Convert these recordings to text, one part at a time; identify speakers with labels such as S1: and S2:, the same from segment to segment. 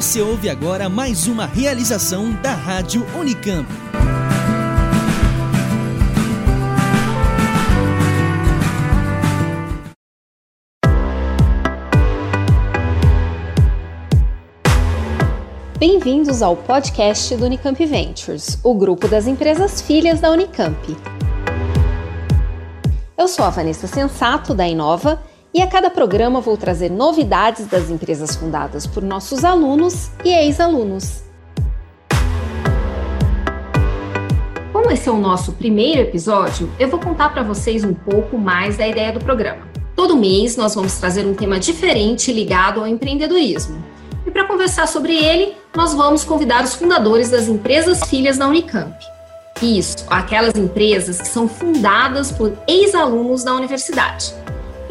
S1: Você ouve agora mais uma realização da Rádio Unicamp.
S2: Bem-vindos ao podcast do Unicamp Ventures, o grupo das empresas filhas da Unicamp. Eu sou a Vanessa Sensato, da Inova, e a cada programa vou trazer novidades das empresas fundadas por nossos alunos e ex-alunos. Como esse é o nosso primeiro episódio, eu vou contar para vocês um pouco mais da ideia do programa. Todo mês nós vamos trazer um tema diferente ligado ao empreendedorismo. E para conversar sobre ele, nós vamos convidar os fundadores das empresas filhas da Unicamp. Isso, aquelas empresas que são fundadas por ex-alunos da universidade.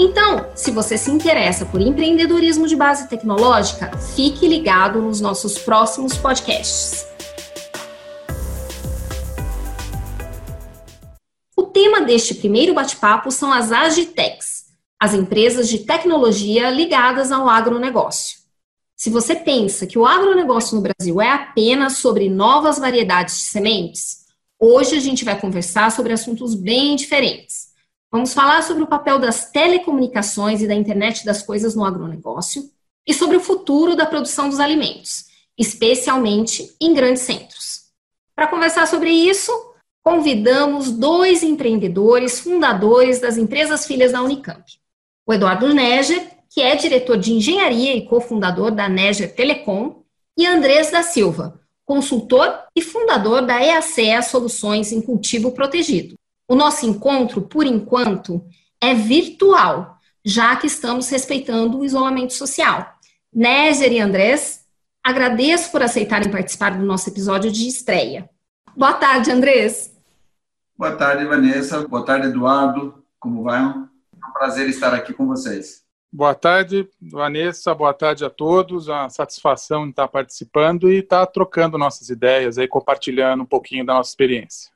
S2: Então, se você se interessa por empreendedorismo de base tecnológica, fique ligado nos nossos próximos podcasts. O tema deste primeiro bate-papo são as Agitecs, as empresas de tecnologia ligadas ao agronegócio. Se você pensa que o agronegócio no Brasil é apenas sobre novas variedades de sementes, hoje a gente vai conversar sobre assuntos bem diferentes Vamos falar sobre o papel das telecomunicações e da internet das coisas no agronegócio e sobre o futuro da produção dos alimentos, especialmente em grandes centros. Para conversar sobre isso, convidamos dois empreendedores fundadores das empresas filhas da Unicamp. O Eduardo Neger, que é diretor de engenharia e cofundador da Neger Telecom, e Andrés da Silva, consultor e fundador da EACEA Soluções em Cultivo Protegido, o nosso encontro, por enquanto, é virtual, já que estamos respeitando o isolamento social. Nézer e Andrés, agradeço por aceitarem participar do nosso episódio de estreia. Boa tarde, Andrés.
S3: Boa tarde, Vanessa. Boa tarde, Eduardo. Como vai? É um prazer estar aqui com vocês.
S4: Boa tarde, Vanessa. Boa tarde a todos. É uma satisfação em estar participando e estar trocando nossas ideias aí, compartilhando um pouquinho da nossa experiência.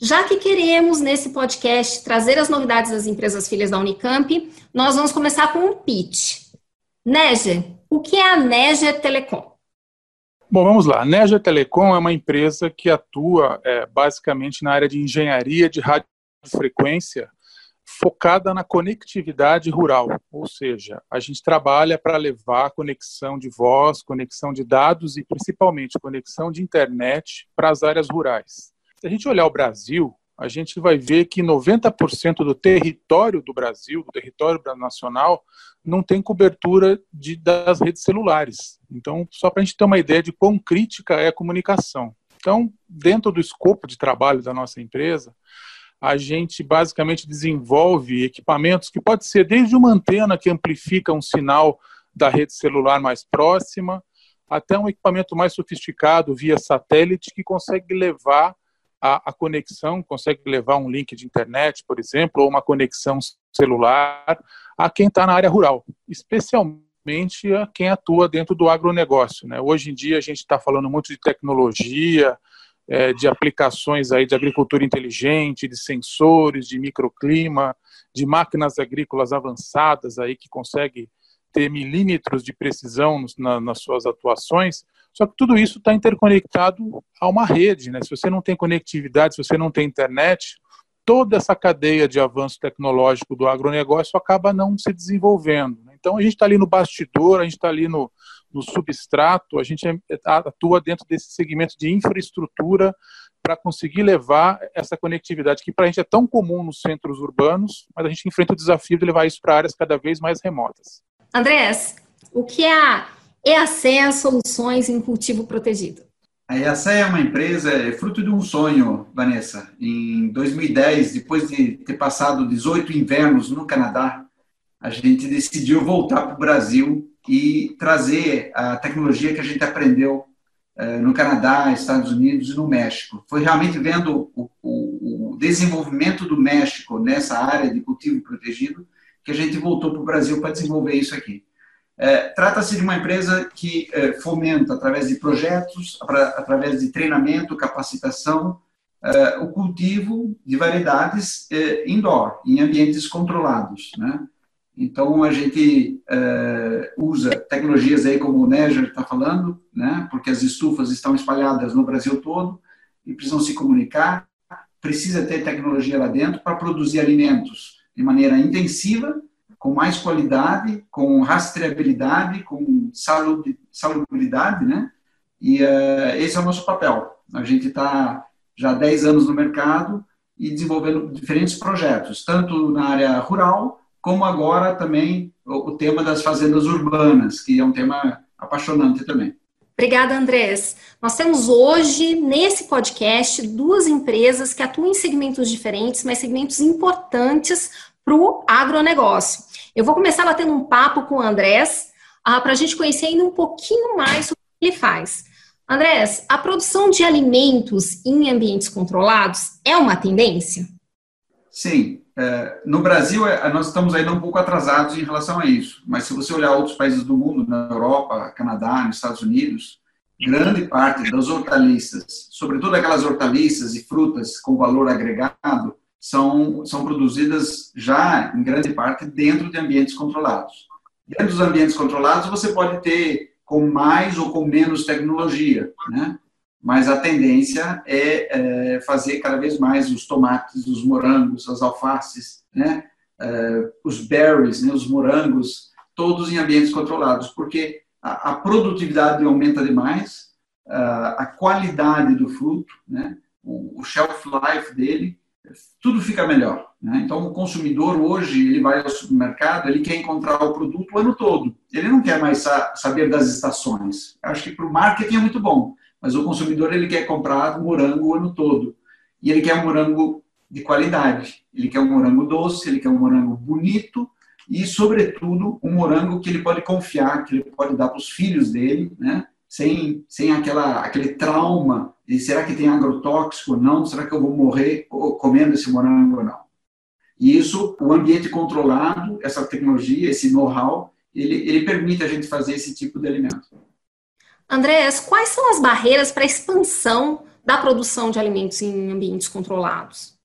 S2: Já que queremos, nesse podcast, trazer as novidades das empresas filhas da Unicamp, nós vamos começar com um pitch. Neger, o que é a Neger Telecom?
S4: Bom, vamos lá. A Telecom é uma empresa que atua é, basicamente na área de engenharia de radiofrequência focada na conectividade rural, ou seja, a gente trabalha para levar conexão de voz, conexão de dados e principalmente conexão de internet para as áreas rurais. Se a gente olhar o Brasil, a gente vai ver que 90% do território do Brasil, do território nacional, não tem cobertura de, das redes celulares. Então, só para a gente ter uma ideia de quão crítica é a comunicação. Então, dentro do escopo de trabalho da nossa empresa, a gente basicamente desenvolve equipamentos que pode ser desde uma antena que amplifica um sinal da rede celular mais próxima, até um equipamento mais sofisticado via satélite que consegue levar a, a, conexão, consegue levar um link de internet, por exemplo, ou uma conexão celular a quem está na área rural, especialmente a quem atua dentro do agronegócio. Né? Hoje em dia a gente está falando muito de tecnologia, é, de aplicações aí de agricultura inteligente, de sensores, de microclima, de máquinas agrícolas avançadas aí que conseguem ter milímetros de precisão na, nas suas atuações, só que tudo isso está interconectado a uma rede. Né? Se você não tem conectividade, se você não tem internet, toda essa cadeia de avanço tecnológico do agronegócio acaba não se desenvolvendo. Né? Então a gente está ali no bastidor, a gente está ali no, no substrato, a gente é, atua dentro desse segmento de infraestrutura para conseguir levar essa conectividade que para a gente é tão comum nos centros urbanos, mas a gente enfrenta o desafio de levar isso para áreas cada vez mais remotas.
S2: Andrés, o que é a EACEA Soluções em Cultivo Protegido?
S3: A EACEA é uma empresa, é fruto de um sonho, Vanessa. Em 2010, depois de ter passado 18 invernos no Canadá, a gente decidiu voltar para o Brasil e trazer a tecnologia que a gente aprendeu eh, no Canadá, Estados Unidos e no México. Foi realmente vendo o, o, o desenvolvimento do México nessa área de cultivo protegido que a gente voltou para o Brasil para desenvolver isso aqui. É, Trata-se de uma empresa que é, fomenta, através de projetos, pra, através de treinamento, capacitação, uh, o cultivo de variedades uh, indoor, em ambientes controlados, né? Então, a gente uh, usa tecnologias aí como o Neger está falando, né? Porque as estufas estão espalhadas no Brasil todo e precisam se comunicar. Precisa ter tecnologia lá dentro para produzir alimentos de maneira intensiva, com mais qualidade, com rastreabilidade, com salubridade, né? E uh, esse é o nosso papel. A gente está já há 10 anos no mercado e desenvolvendo diferentes projetos, tanto na área rural, como agora também o, o tema das fazendas urbanas, que é um tema apaixonante também.
S2: Obrigada, Andrés. Nós temos hoje, nesse podcast, duas empresas que atuam em segmentos diferentes, mas segmentos importantes para o agronegócio. Eu vou começar batendo um papo com o Andrés, uh, para a gente conhecer ainda um pouquinho mais sobre o que ele faz. Andrés, a produção de alimentos em ambientes controlados é uma tendência?
S3: Sim. É, no Brasil, é, nós estamos ainda um pouco atrasados em relação a isso, mas se você olhar outros países do mundo, na Europa, Canadá, nos Estados Unidos, grande parte das hortaliças, sobretudo aquelas hortaliças e frutas com valor agregado, são, são produzidas já, em grande parte, dentro de ambientes controlados. Dentro dos ambientes controlados, você pode ter com mais ou com menos tecnologia, né? Mas a tendência é, é fazer cada vez mais os tomates, os morangos, as alfaces, né? É, os berries, né? os morangos, todos em ambientes controlados, porque a, a produtividade aumenta demais, a, a qualidade do fruto, né? o, o shelf life dele, tudo fica melhor. Né? Então, o consumidor hoje, ele vai ao supermercado, ele quer encontrar o produto o ano todo. Ele não quer mais saber das estações. Acho que para o marketing é muito bom, mas o consumidor ele quer comprar morango o ano todo. E ele quer um morango de qualidade. Ele quer um morango doce, ele quer um morango bonito e, sobretudo, um morango que ele pode confiar, que ele pode dar para os filhos dele, né? Sem, sem aquela, aquele trauma de será que tem agrotóxico ou não? Será que eu vou morrer comendo esse morango ou não? E isso, o ambiente controlado, essa tecnologia, esse know-how, ele, ele permite a gente fazer esse tipo de alimento.
S2: Andréas, quais são as barreiras para a expansão da produção de alimentos em ambientes controlados?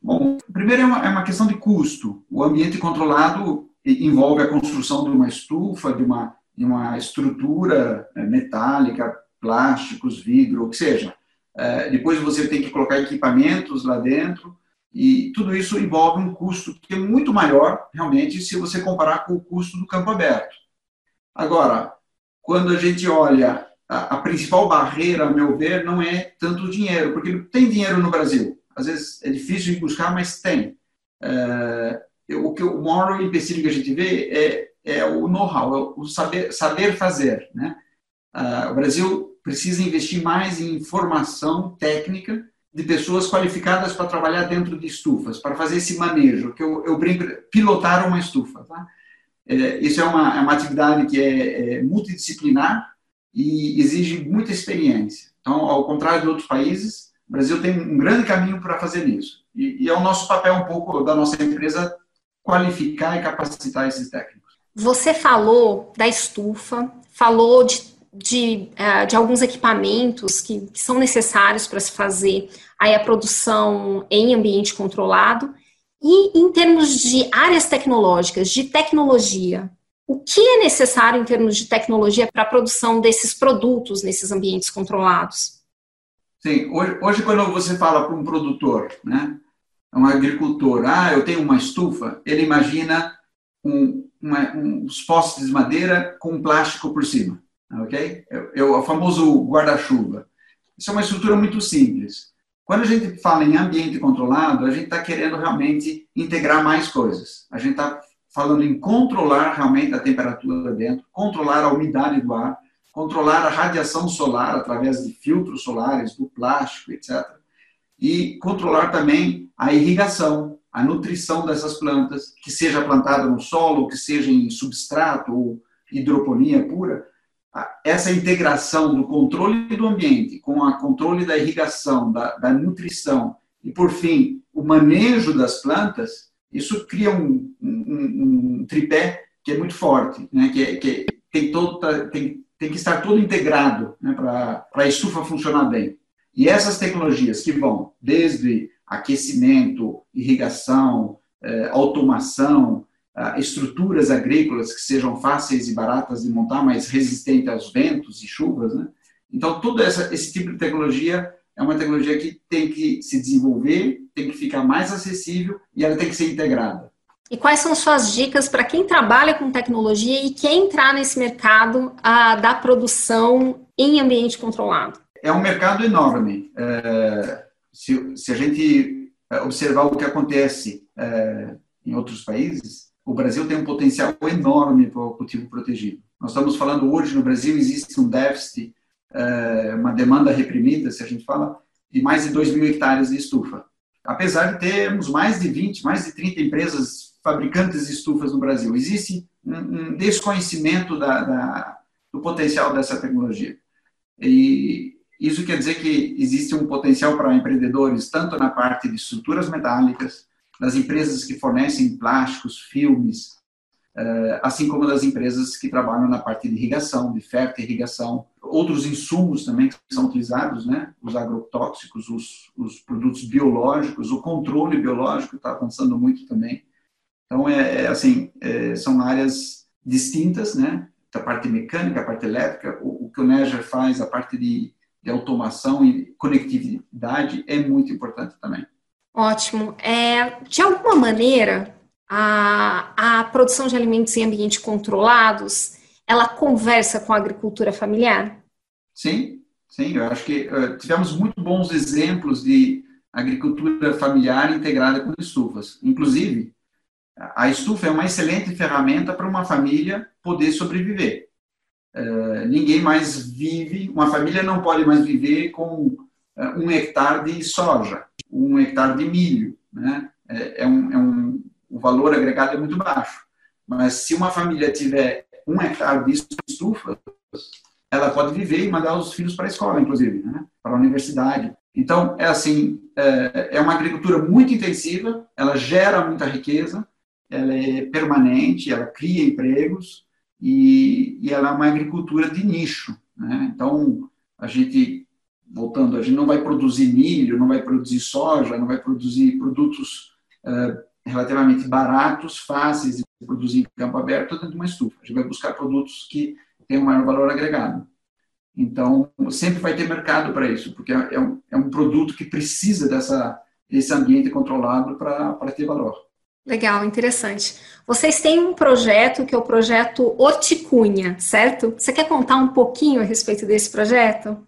S3: Bom, primeiro é uma, é uma questão de custo. O ambiente controlado envolve a construção de uma estufa, de uma, de uma estrutura né, metálica, plásticos, vidro, o que seja. É, depois você tem que colocar equipamentos lá dentro e tudo isso envolve um custo que é muito maior, realmente, se você comparar com o custo do campo aberto. Agora, quando a gente olha, a, a principal barreira, a meu ver, não é tanto o dinheiro, porque tem dinheiro no Brasil. Às vezes é difícil de buscar, mas tem. É, o, que, o maior empecilho que a gente vê é, é o know-how, é o saber, saber fazer. Né? Uh, o Brasil precisa investir mais em formação técnica de pessoas qualificadas para trabalhar dentro de estufas, para fazer esse manejo, que eu, eu brinco, pilotar uma estufa. Tá? É, isso é uma, é uma atividade que é, é multidisciplinar e exige muita experiência. Então, ao contrário de outros países, o Brasil tem um grande caminho para fazer isso. E, e é o nosso papel um pouco da nossa empresa qualificar e capacitar esses técnicos.
S2: Você falou da estufa, falou de de, uh, de alguns equipamentos que, que são necessários para se fazer aí a produção em ambiente controlado. E em termos de áreas tecnológicas, de tecnologia, o que é necessário em termos de tecnologia para a produção desses produtos nesses ambientes controlados?
S3: Sim, hoje, hoje quando você fala para um produtor, né, um agricultor, ah, eu tenho uma estufa, ele imagina um, uma, uns postes de madeira com plástico por cima ok? É, é o famoso guarda-chuva. Isso é uma estrutura muito simples. Quando a gente fala em ambiente controlado, a gente está querendo realmente integrar mais coisas. A gente está falando em controlar realmente a temperatura dentro, controlar a umidade do ar, controlar a radiação solar através de filtros solares, do plástico, etc. E controlar também a irrigação, a nutrição dessas plantas, que seja plantada no solo, que seja em substrato ou hidroponia pura, essa integração do controle do ambiente com o controle da irrigação, da, da, nutrição e, por fim, o manejo das plantas, isso cria um, um, um tripé que é muito forte, né? que, é, que tem, todo, tem, tem que estar todo integrado né? para a estufa funcionar bem. E essas tecnologias que vão desde aquecimento, irrigação, eh, automação, ah, estruturas agrícolas que sejam fáceis e baratas de montar, mas resistentes aos ventos e chuvas, né? Então, todo essa, esse tipo de tecnologia é uma tecnologia que tem que se desenvolver, tem que ficar mais acessível e ela tem que ser integrada.
S2: E quais são suas dicas para quem trabalha com tecnologia e quer entrar nesse mercado ah, da produção em ambiente controlado?
S3: É um mercado enorme. É, se, se, a gente observar o que acontece é, em outros países, o Brasil tem um potencial enorme para o cultivo protegido. Nós estamos falando hoje no Brasil existe um déficit é, uma demanda reprimida, se a gente fala, de mais de 2 mil hectares de estufa. Apesar de termos mais de 20, mais de 30 empresas fabricantes de estufas no Brasil, existe um desconhecimento da, da, do potencial dessa tecnologia. E isso quer dizer que existe um potencial para empreendedores, tanto na parte de estruturas metálicas, das empresas que fornecem plásticos, filmes, eh, assim como das empresas que trabalham na parte de irrigação, de ferta-irrigação, outros insumos também que são utilizados, né? Os agrotóxicos, os, os produtos biológicos, o controle biológico está avançando muito também. Então, é, é assim, é, são áreas distintas, né? A parte mecânica, a parte elétrica, o, o que o Neger faz, a parte de, de automação e conectividade é muito importante também.
S2: Ótimo. É, de alguma maneira, a, a produção de alimentos em ambientes controlados, ela conversa com a agricultura familiar?
S3: Sim, sim. Eu acho que uh, tivemos muito bons exemplos de agricultura familiar integrada com estufas. Inclusive, a estufa é uma excelente ferramenta para uma família poder sobreviver. Uh, ninguém mais vive, uma família não pode mais viver com uh, um hectare de soja, um hectare de milho. Né? É, é, um, é um, o valor agregado é muito baixo. Mas se uma família tiver um hectare de estufas, ela pode viver e mandar os filhos para a escola, inclusive, né? para a universidade. Então, é assim, é, é uma agricultura muito intensiva, ela gera muita riqueza, ela é permanente, ela cria empregos e, e ela é uma agricultura de nicho. Né? Então, a gente, voltando, a gente não vai produzir milho, não vai produzir soja, não vai produzir produtos uh, relativamente baratos, fáceis de produzir em campo aberto dentro de uma estufa. A gente vai buscar produtos que têm um maior valor agregado. Então, sempre vai ter mercado para isso, porque é um, é um produto que precisa dessa, desse ambiente controlado para ter valor.
S2: Legal, interessante. Vocês têm um projeto que é o projeto Horticunha, certo? Você quer contar um pouquinho a respeito desse projeto?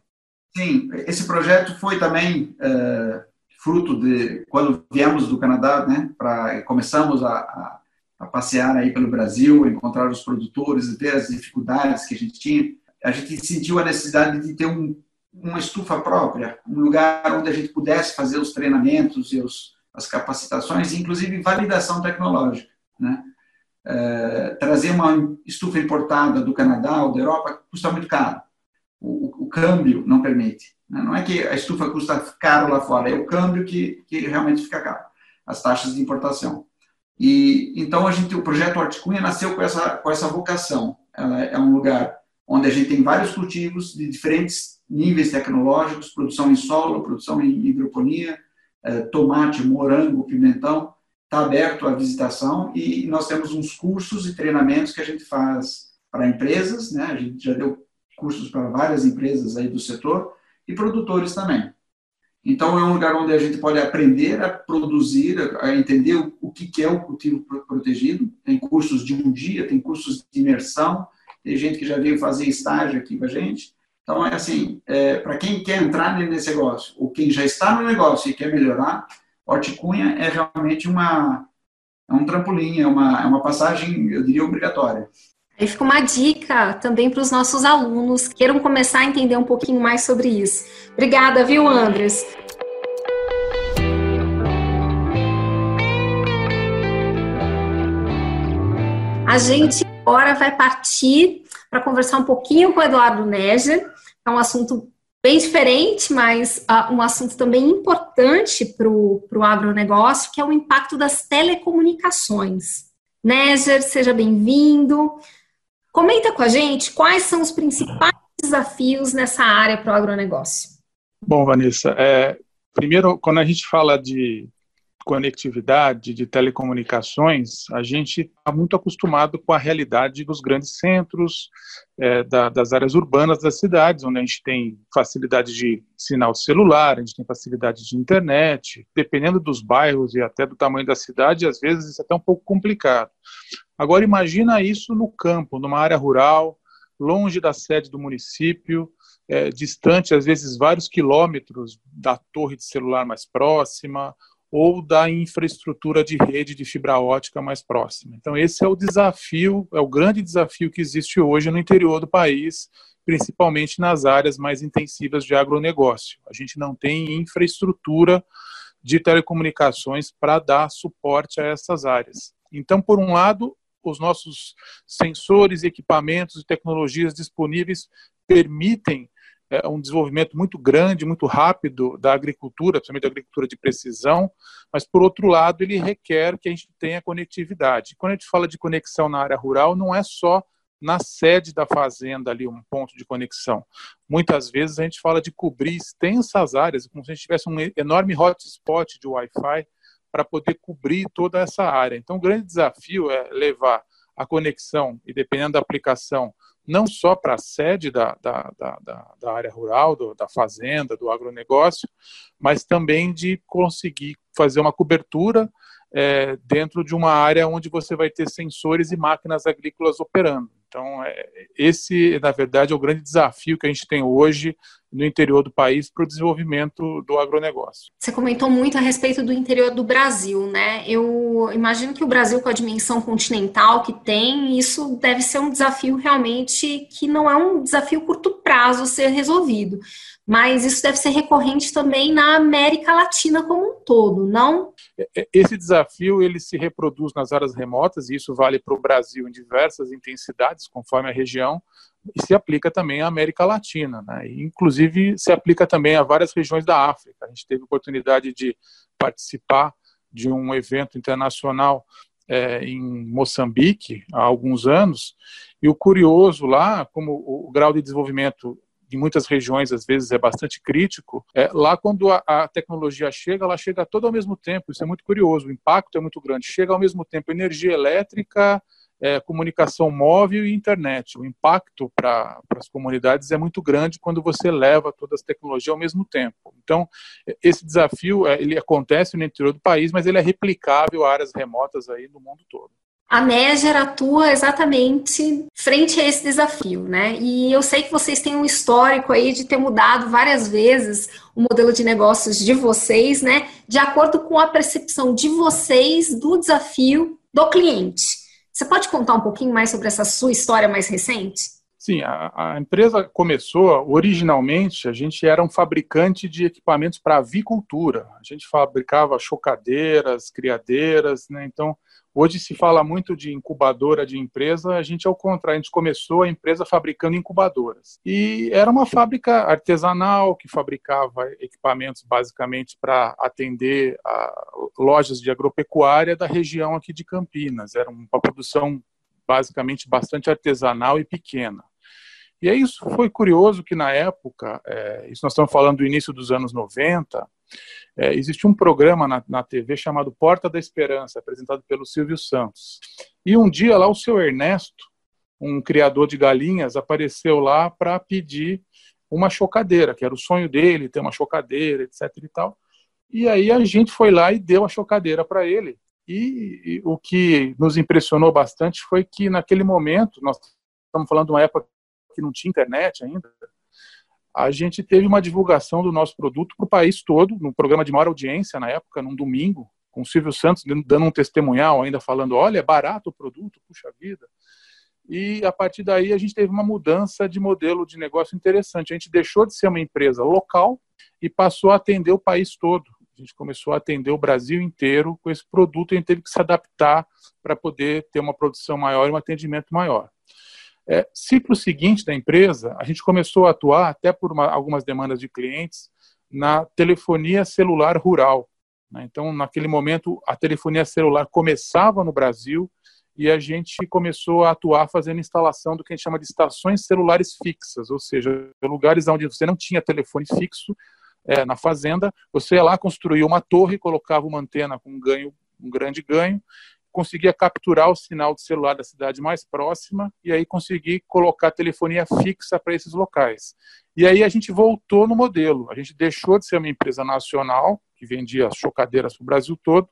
S3: Sim, esse projeto foi também uh, fruto de quando viemos do Canadá, né? Para começamos a, a, a, passear aí pelo Brasil, encontrar os produtores e ver as dificuldades que a gente tinha. A gente sentiu a necessidade de ter um, uma estufa própria, um lugar onde a gente pudesse fazer os treinamentos e os, as capacitações, inclusive validação tecnológica, né? É, trazer uma estufa importada do Canadá ou da Europa custa muito caro. O, o, câmbio não permite. Né? Não é que a estufa custa caro lá fora, é o câmbio que, que realmente fica caro, as taxas de importação. E então a gente, o projeto Horticunha nasceu com essa com essa vocação. Ela é um lugar onde a gente tem vários cultivos de diferentes níveis tecnológicos, produção em solo, produção em hidroponia, tomate, morango, pimentão, está aberto à visitação e nós temos uns cursos e treinamentos que a gente faz para empresas, né? A gente já deu cursos para várias empresas aí do setor e produtores também. Então, é um lugar onde a gente pode aprender a produzir, a entender o que é o cultivo protegido. Tem cursos de um dia, tem cursos de imersão, tem gente que já veio fazer estágio aqui com a gente. Então, é assim, é, para quem quer entrar nesse negócio, ou quem já está no negócio e quer melhorar, Horticunha é realmente uma, é um trampolim, é uma, é uma passagem, eu diria, obrigatória.
S2: Aí fica uma dica também para os nossos alunos que queiram começar a entender um pouquinho mais sobre isso. Obrigada, viu, Andres? A gente agora vai partir para conversar um pouquinho com o Eduardo Neger. É um assunto bem diferente, mas uh, um assunto também importante para o agronegócio, que é o impacto das telecomunicações. Neger, seja bem-vindo. Comenta com a gente quais são os principais desafios nessa área para o agronegócio.
S4: Bom, Vanessa, é, primeiro, quando a gente fala de conectividade, de telecomunicações, a gente está muito acostumado com a realidade dos grandes centros, é, da, das áreas urbanas das cidades, onde a gente tem facilidade de sinal celular, a gente tem facilidade de internet, dependendo dos bairros e até do tamanho da cidade, às vezes isso é até um pouco complicado. Agora imagina isso no campo, numa área rural, longe da sede do município, é, distante às vezes vários quilômetros da torre de celular mais próxima ou da infraestrutura de rede de fibra ótica mais próxima. Então, esse é o desafio, é o grande desafio que existe hoje no interior do país, principalmente nas áreas mais intensivas de agronegócio. A gente não tem infraestrutura de telecomunicações para dar suporte a essas áreas. Então, por um lado, os nossos sensores, equipamentos e tecnologias disponíveis permitem é um desenvolvimento muito grande, muito rápido da agricultura, principalmente da agricultura de precisão, mas, por outro lado, ele requer que a gente tenha conectividade. Quando a gente fala de conexão na área rural, não é só na sede da fazenda ali um ponto de conexão. Muitas vezes a gente fala de cobrir extensas áreas, como se a gente tivesse um enorme hotspot de Wi-Fi para poder cobrir toda essa área. Então, o grande desafio é levar a conexão, e dependendo da aplicação, não só para a sede da, da, da, da, área rural, do, da fazenda, do agronegócio, mas também de conseguir fazer uma cobertura é, dentro de uma área onde você vai ter sensores e máquinas agrícolas operando. Então, é, esse, na verdade, é o grande desafio que a gente tem hoje no interior do país para o desenvolvimento do agronegócio.
S2: Você comentou muito a respeito do interior do Brasil, né? Eu imagino que o Brasil, com a dimensão continental que tem, isso deve ser um desafio realmente que não é um desafio curto prazo ser resolvido mas isso deve ser recorrente também na América Latina como um todo, não?
S4: É, é, esse desafio ele se reproduz nas áreas remotas e isso vale para o Brasil em diversas intensidades, conforme a região, e se aplica também à América Latina, né? E, inclusive se aplica também a várias regiões da África. A gente teve oportunidade de participar de um evento internacional é, em Moçambique há alguns anos, e o curioso lá, como o grau de desenvolvimento em muitas regiões às vezes é bastante crítico. É, lá quando a, a, tecnologia chega, ela chega todo ao mesmo tempo. Isso é muito curioso. O impacto é muito grande. Chega ao mesmo tempo energia elétrica, é, comunicação móvel e internet. O impacto para as comunidades é muito grande quando você leva todas as tecnologias ao mesmo tempo. Então, esse desafio é, ele acontece no interior do país, mas ele é replicável a áreas remotas aí no mundo todo
S2: a Neger atua exatamente frente a esse desafio, né? E eu sei que vocês têm um histórico aí de ter mudado várias vezes o modelo de negócios de vocês, né? De acordo com a percepção de vocês do desafio do cliente. Você pode contar um pouquinho mais sobre essa sua história mais recente?
S4: Sim, a, a, empresa começou originalmente, a gente era um fabricante de equipamentos para avicultura. A gente fabricava chocadeiras, criadeiras, né? Então, Hoje se fala muito de incubadora de empresa, a gente ao contrário, a gente começou a empresa fabricando incubadoras. E era uma fábrica artesanal que fabricava equipamentos basicamente para atender lojas de agropecuária da região aqui de Campinas. Era uma produção basicamente bastante artesanal e pequena. E é isso foi curioso que na época, é, isso nós estamos falando do início dos anos 90, é, existe um programa na, na TV chamado Porta da Esperança, apresentado pelo Silvio Santos. E um dia lá o seu Ernesto, um criador de galinhas, apareceu lá para pedir uma chocadeira, que era o sonho dele, ter uma chocadeira, etc e tal. E aí a gente foi lá e deu a chocadeira para ele. E, e, o que nos impressionou bastante foi que naquele momento, nós estamos falando de uma época que não tinha internet ainda, a gente teve uma divulgação do nosso produto para o país todo, no programa de maior audiência na época, num domingo, com o Silvio Santos dando um testemunhal, ainda falando: olha, é barato o produto, puxa vida. E a partir daí a gente teve uma mudança de modelo de negócio interessante. A gente deixou de ser uma empresa local e passou a atender o país todo. A gente começou a atender o Brasil inteiro com esse produto e a gente teve que se adaptar para poder ter uma produção maior e um atendimento maior. É, ciclo seguinte da empresa, a gente começou a atuar, até por uma, algumas demandas de clientes, na telefonia celular rural. Né? Então, naquele momento, a telefonia celular começava no Brasil e a gente começou a atuar fazendo instalação do que a gente chama de estações celulares fixas, ou seja, lugares onde você não tinha telefone fixo, é, na fazenda, você ia lá, construía uma torre, colocava uma antena com um ganho, um grande ganho, conseguia capturar o sinal de celular da cidade mais próxima e aí conseguir colocar telefonia fixa para esses locais. E aí a gente voltou no modelo. A gente deixou de ser uma empresa nacional, que vendia chocadeiras para o Brasil todo,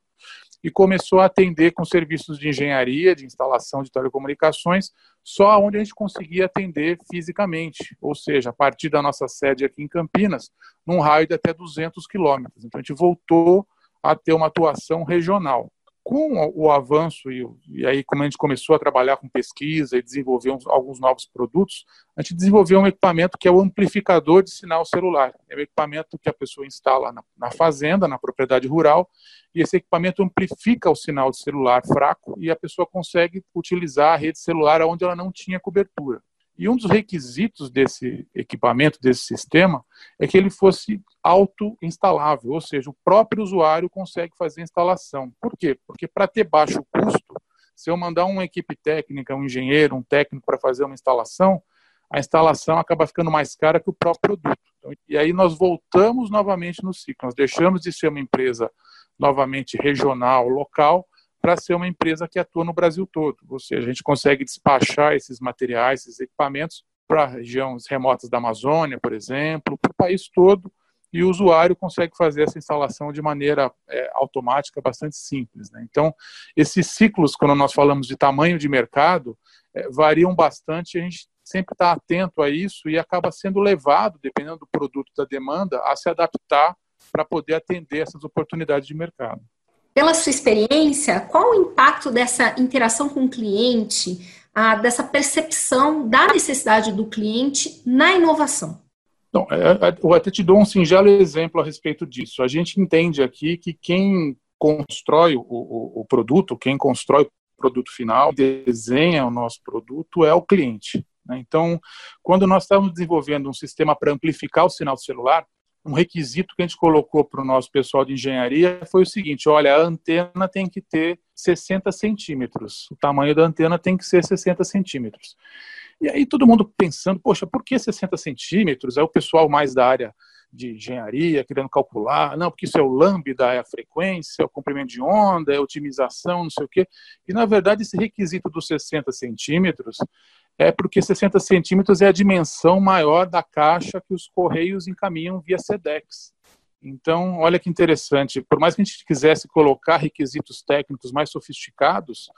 S4: e começou a atender com serviços de engenharia, de instalação de telecomunicações, só onde a gente conseguia atender fisicamente, ou seja, a partir da nossa sede aqui em Campinas, num raio de até 200 quilômetros. Então a gente voltou a ter uma atuação regional com o avanço e, e, aí como a gente começou a trabalhar com pesquisa e desenvolver uns, alguns novos produtos, a gente desenvolveu um equipamento que é o amplificador de sinal celular. É um equipamento que a pessoa instala na, na fazenda, na propriedade rural, e esse equipamento amplifica o sinal de celular fraco e a pessoa consegue utilizar a rede celular onde ela não tinha cobertura. E um dos requisitos desse equipamento, desse sistema, é que ele fosse auto-instalável, ou seja, o próprio usuário consegue fazer a instalação. Por quê? Porque para ter baixo custo, se eu mandar uma equipe técnica, um engenheiro, um técnico para fazer uma instalação, a instalação acaba ficando mais cara que o próprio produto. Então, e aí nós voltamos novamente no ciclo. Nós deixamos de ser uma empresa novamente regional, local, para ser uma empresa que atua no Brasil todo. Ou seja, a gente consegue despachar esses materiais, esses equipamentos para regiões remotas da Amazônia, por exemplo, para o país todo, e o usuário consegue fazer essa instalação de maneira é, automática, bastante simples. Né? Então, esses ciclos, quando nós falamos de tamanho de mercado, é, variam bastante, a gente sempre está atento a isso e acaba sendo levado, dependendo do produto da demanda, a se adaptar para poder atender essas oportunidades de mercado.
S2: Pela sua experiência, qual o impacto dessa interação com o cliente, ah, dessa percepção da necessidade do cliente na inovação?
S4: Então, eu até te dou um singelo exemplo a respeito disso. A gente entende aqui que quem constrói o, o, o produto, quem constrói o produto final, desenha o nosso produto é o cliente. Né? Então, quando nós estamos desenvolvendo um sistema para amplificar o sinal celular, um requisito que a gente colocou para o nosso pessoal de engenharia foi o seguinte: olha, a antena tem que ter 60 centímetros, o tamanho da antena tem que ser 60 centímetros. E aí todo mundo pensando, poxa, por que 60 centímetros? É o pessoal mais da área de engenharia querendo calcular, não, porque isso é o lambda, é a frequência, é o comprimento de onda, é a otimização, não sei o quê. E na verdade esse requisito dos 60 centímetros é porque 60 centímetros é a dimensão maior da caixa que os correios encaminham via SEDEX. Então, olha que interessante, por mais que a gente quisesse colocar requisitos técnicos mais sofisticados,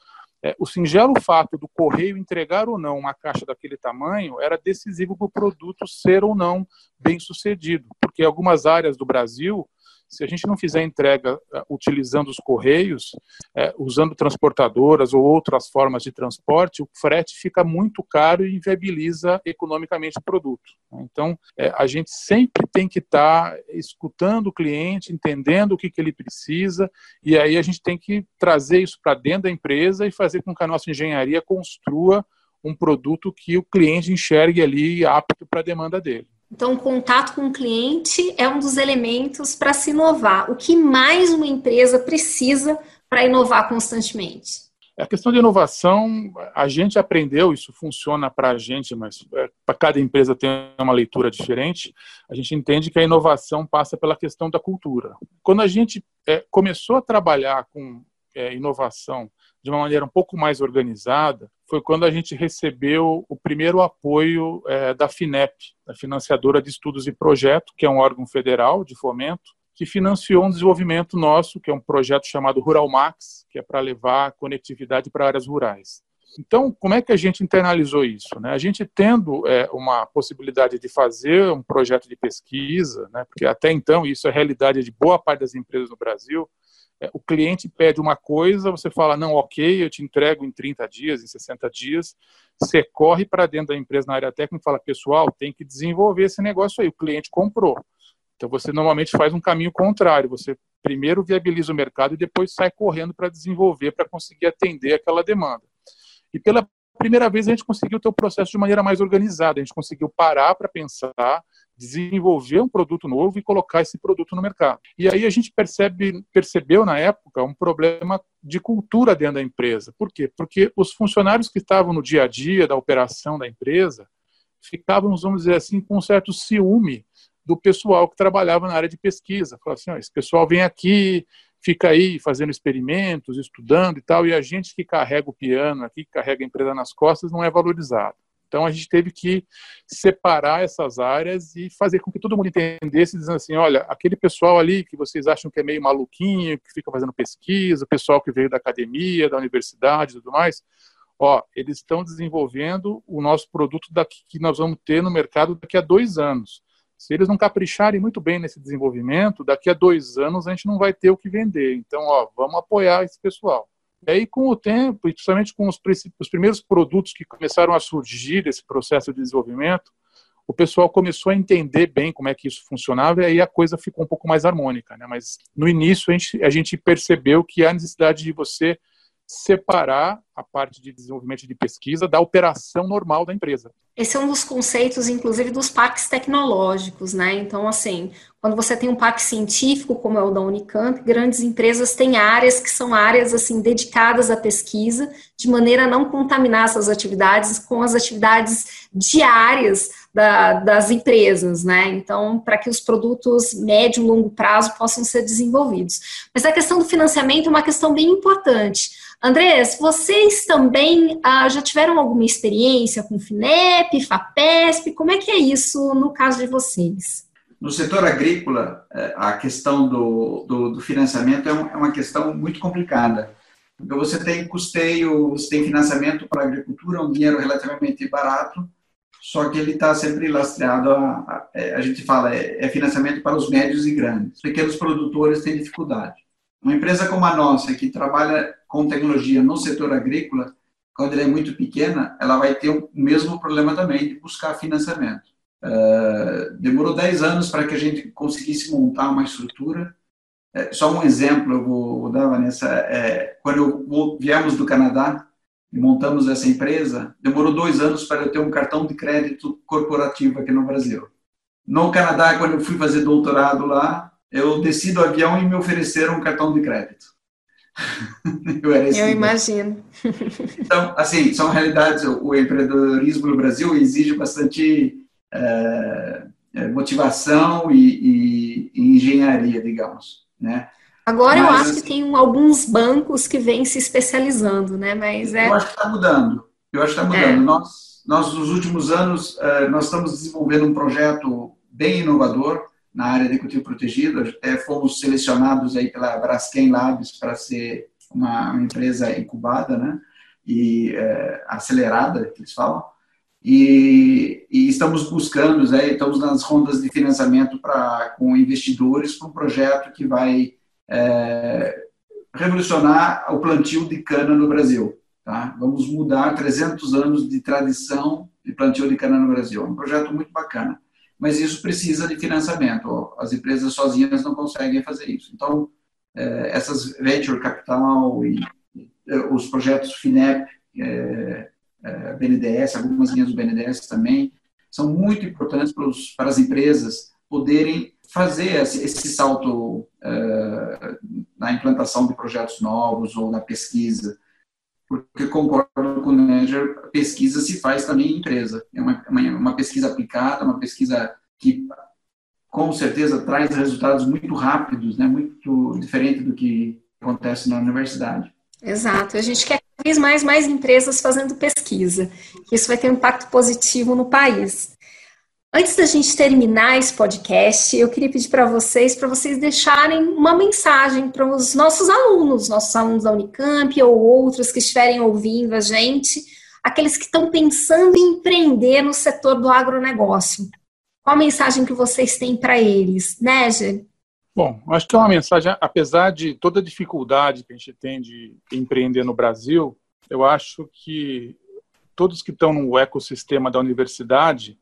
S4: é, o singelo fato do correio entregar ou não uma caixa daquele tamanho era decisivo para o produto ser ou não bem sucedido, porque algumas áreas do Brasil se a gente não fizer entrega eh, utilizando os correios, é, usando transportadoras ou outras formas de transporte, o frete fica muito caro e inviabiliza economicamente o produto. Então, é, a gente sempre tem que estar tá escutando o cliente, entendendo o que, que ele precisa, e aí a gente tem que trazer isso para dentro da empresa e fazer com que a nossa engenharia construa um produto que o cliente enxergue ali apto para a demanda dele.
S2: Então, o contato com o cliente é um dos elementos para se inovar. O que mais uma empresa precisa para inovar constantemente?
S4: A questão de inovação, a gente aprendeu, isso funciona para a gente, mas é, para cada empresa tem uma leitura diferente. A gente entende que a inovação passa pela questão da cultura. Quando a gente é, começou a trabalhar com é, inovação de uma maneira um pouco mais organizada, foi quando a gente recebeu o primeiro apoio é, da FINEP, a Financiadora de Estudos e Projeto, que é um órgão federal de fomento, que financiou um desenvolvimento nosso, que é um projeto chamado Rural Max, que é para levar conectividade para áreas rurais. Então, como é que a gente internalizou isso? Né? A gente tendo é, uma possibilidade de fazer um projeto de pesquisa, né? porque até então isso é realidade de boa parte das empresas no Brasil, o cliente pede uma coisa, você fala, não, ok, eu te entrego em 30 dias, em 60 dias, você corre para dentro da empresa na área técnica e fala, pessoal, tem que desenvolver esse negócio aí, o cliente comprou. Então você normalmente faz um caminho contrário, você primeiro viabiliza o mercado e depois sai correndo para desenvolver, para conseguir atender aquela demanda. E pela primeira vez a gente conseguiu ter o processo de maneira mais organizada, a gente conseguiu parar para pensar, desenvolver um produto novo e colocar esse produto no mercado. E aí a gente percebe, percebeu na época um problema de cultura dentro da empresa. Por quê? Porque os funcionários que estavam no dia a dia da operação da empresa ficavam, vamos dizer assim, com um certo ciúme do pessoal que trabalhava na área de pesquisa. Falava assim, ó, esse pessoal vem aqui, fica aí fazendo experimentos, estudando e tal, e a gente que carrega o piano aqui, que carrega a empresa nas costas, não é valorizado. Então a gente teve que separar essas áreas e fazer com que todo mundo entendesse, dizendo assim, olha, aquele pessoal ali que vocês acham que é meio maluquinho, que fica fazendo pesquisa, o pessoal que veio da academia, da universidade e tudo mais, ó, eles estão desenvolvendo o nosso produto daqui, que nós vamos ter no mercado daqui a dois anos. Se eles não capricharem muito bem nesse desenvolvimento, daqui a dois anos a gente não vai ter o que vender. Então, ó, vamos apoiar esse pessoal. E aí, com o tempo, e principalmente com os, os primeiros produtos que começaram a surgir desse processo de desenvolvimento, o pessoal começou a entender bem como é que isso funcionava e aí a coisa ficou um pouco mais harmônica. Né? Mas no início a gente, a gente percebeu que há necessidade de você separar a parte de desenvolvimento de pesquisa da operação normal da empresa.
S2: Esse é um dos conceitos, inclusive, dos parques tecnológicos, né? Então, assim, quando você tem um parque científico, como é o da Unicamp, grandes empresas têm áreas que são áreas, assim, dedicadas à pesquisa, de maneira a não contaminar essas atividades com as atividades diárias da, das empresas, né? Então, para que os produtos médio e longo prazo possam ser desenvolvidos. Mas a questão do financiamento é uma questão bem importante Andrés, vocês também ah, já tiveram alguma experiência com FINEP, FAPESP? Como é que é isso no caso de vocês?
S3: No setor agrícola, eh, a questão do, do, do financiamento é, é uma questão muito complicada. Porque você tem custeio, você tem financiamento para a agricultura, um dinheiro relativamente barato, só que ele está sempre lastreado a, a, é, a, gente fala, é, é financiamento para os médios e grandes. Pequenos produtores têm dificuldade. Uma empresa como a nossa, que trabalha com tecnologia no setor agrícola, quando ela é muito pequena, ela vai ter o mesmo problema também de buscar financiamento. Uh, demorou 10 anos para que a gente conseguisse montar uma estrutura. É, só um exemplo eu vou, vou dar, Vanessa. É, quando eu, viemos do Canadá e montamos essa empresa, demorou dois anos para eu ter um cartão de crédito corporativo aqui no Brasil. No Canadá, quando eu fui fazer doutorado lá, eu desci do avião e me ofereceram um cartão de crédito.
S2: eu, eu imagino.
S3: Então, assim, são realidades. O empreendedorismo no Brasil exige bastante é, motivação e, e, e, engenharia, digamos, né?
S2: Agora Mas, eu acho assim, que tem alguns bancos que vêm se especializando, né? Mas é...
S3: Eu acho que está mudando. Eu acho que está mudando. É. Nós, nós, nos últimos anos, uh, nós estamos desenvolvendo um projeto bem inovador na área de cultivo protegido. Até fomos selecionados aí pela Braskem Labs para ser uma, empresa incubada, né? E é, acelerada, que eles falam. E, e, estamos buscando, né, estamos nas rondas de financiamento para com investidores para um projeto que vai é, revolucionar o plantio de cana no Brasil. Tá? Vamos mudar 300 anos de tradição de plantio de cana no Brasil. É um projeto muito bacana mas isso precisa de financiamento. As empresas sozinhas não conseguem fazer isso. Então, é, essas venture capital e é, os projetos FINEP, é, BNDES, algumas linhas do BNDES também, são muito importantes para, os, para as empresas poderem fazer esse salto na implantação de projetos novos ou na pesquisa porque concordo com o Neger, pesquisa se faz também em empresa. É uma, uma, uma, pesquisa aplicada, uma pesquisa que com certeza traz resultados muito rápidos, né, muito diferente do que acontece na universidade.
S2: Exato. A gente quer cada vez mais mais empresas fazendo pesquisa. Isso vai ter um impacto positivo no país. Antes da gente terminar esse podcast, eu queria pedir para vocês, para vocês deixarem uma mensagem para os nossos alunos, nossos alunos da Unicamp ou outros que estiverem ouvindo a gente, aqueles que estão pensando em empreender no setor do agronegócio. Qual a mensagem que vocês têm para eles, né, Gê?
S4: Bom, acho que é uma mensagem, apesar de toda a dificuldade que a gente tem de empreender no Brasil, eu acho que todos que estão no ecossistema da universidade,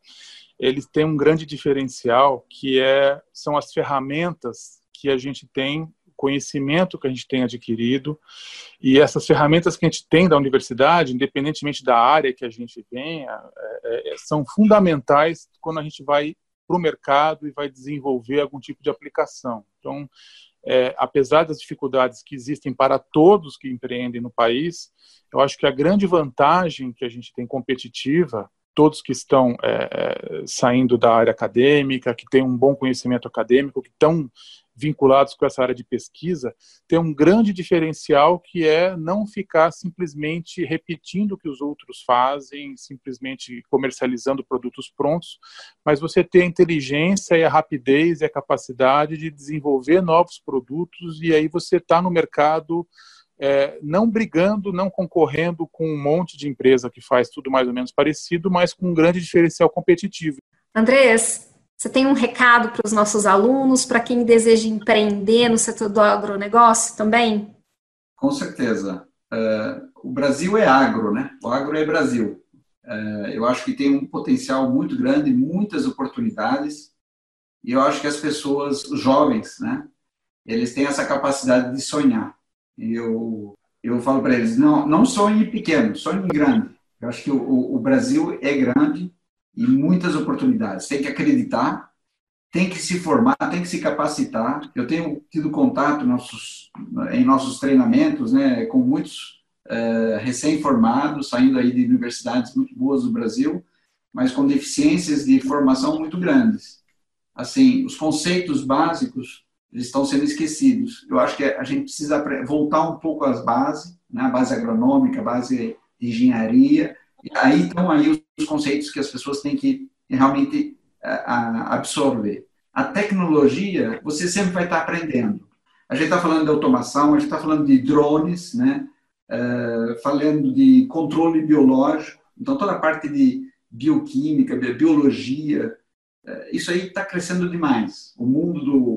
S4: eles têm um grande diferencial que é são as ferramentas que a gente tem conhecimento que a gente tem adquirido e essas ferramentas que a gente tem da universidade, independentemente da área que a gente venha, é, é, são fundamentais quando a gente vai para o mercado e vai desenvolver algum tipo de aplicação. Então, é, apesar das dificuldades que existem para todos que empreendem no país, eu acho que a grande vantagem que a gente tem competitiva todos que estão é, saindo da área acadêmica, que têm um bom conhecimento acadêmico, que estão vinculados com essa área de pesquisa, tem um grande diferencial que é não ficar simplesmente repetindo o que os outros fazem, simplesmente comercializando produtos prontos, mas você ter a inteligência e a rapidez e a capacidade de desenvolver novos produtos e aí você está no mercado é, não brigando, não concorrendo com um monte de empresa que faz tudo mais ou menos parecido, mas com um grande diferencial competitivo.
S2: Andrés, você tem um recado para os nossos alunos, para quem deseja empreender no setor do agronegócio também?
S3: Com certeza. Uh, o Brasil é agro, né? O agro é Brasil. Uh, eu acho que tem um potencial muito grande, muitas oportunidades, e eu acho que as pessoas, os jovens, né? Eles têm essa capacidade de sonhar. Eu, eu falo para eles, não, não sonhe pequeno, sonhe grande. Eu acho que o, o Brasil é grande, e muitas oportunidades. Tem que acreditar, tem que se formar, tem que se capacitar. Eu tenho tido contato nossos, em nossos treinamentos né, com muitos é, recém-formados, saindo aí de universidades muito boas do Brasil, mas com deficiências de formação muito grandes. Assim, os conceitos básicos eles estão sendo esquecidos. Eu acho que a gente precisa voltar um pouco às bases, né, a base agronômica, a base de engenharia, e aí estão aí os conceitos que as pessoas têm que realmente absorver. A tecnologia, você sempre vai estar aprendendo. A gente está falando de automação, a gente está falando de drones, né? Uh, falando de controle biológico. Então, toda a parte de bioquímica, biologia, uh, isso aí está crescendo demais. O mundo do,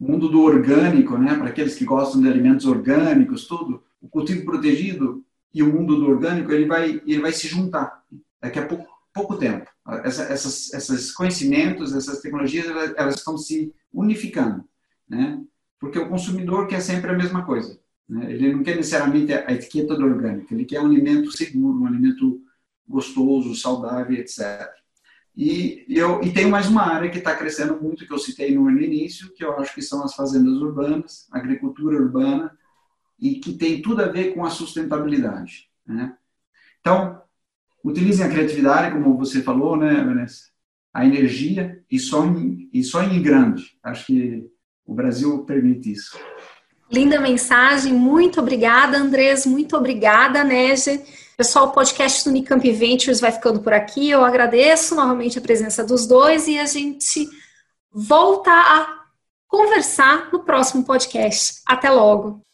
S3: mundo do orgânico, né? para aqueles que gostam de alimentos orgânicos, tudo, o cultivo protegido e o mundo do orgânico ele vai ele vai se juntar daqui a pouco pouco tempo Essa, essas esses conhecimentos essas tecnologias elas, elas, estão se unificando né porque o consumidor quer sempre a mesma coisa né? ele não quer necessariamente a etiqueta do orgânico ele quer um alimento seguro um alimento gostoso saudável etc e, eu, e tem mais uma área que está crescendo muito, que eu citei no início, que eu acho que são as fazendas urbanas, agricultura urbana, e que tem tudo a ver com a sustentabilidade. Né? Então, utilizem a criatividade, como você falou, né, Vanessa? A energia e sonhem, e sonhem grande. Acho que o Brasil permite isso.
S2: Linda mensagem, muito obrigada, Andrés, muito obrigada, Nege. Pessoal, o podcast do Unicamp Ventures vai ficando por aqui. Eu agradeço novamente a presença dos dois e a gente volta a conversar no próximo podcast. Até logo!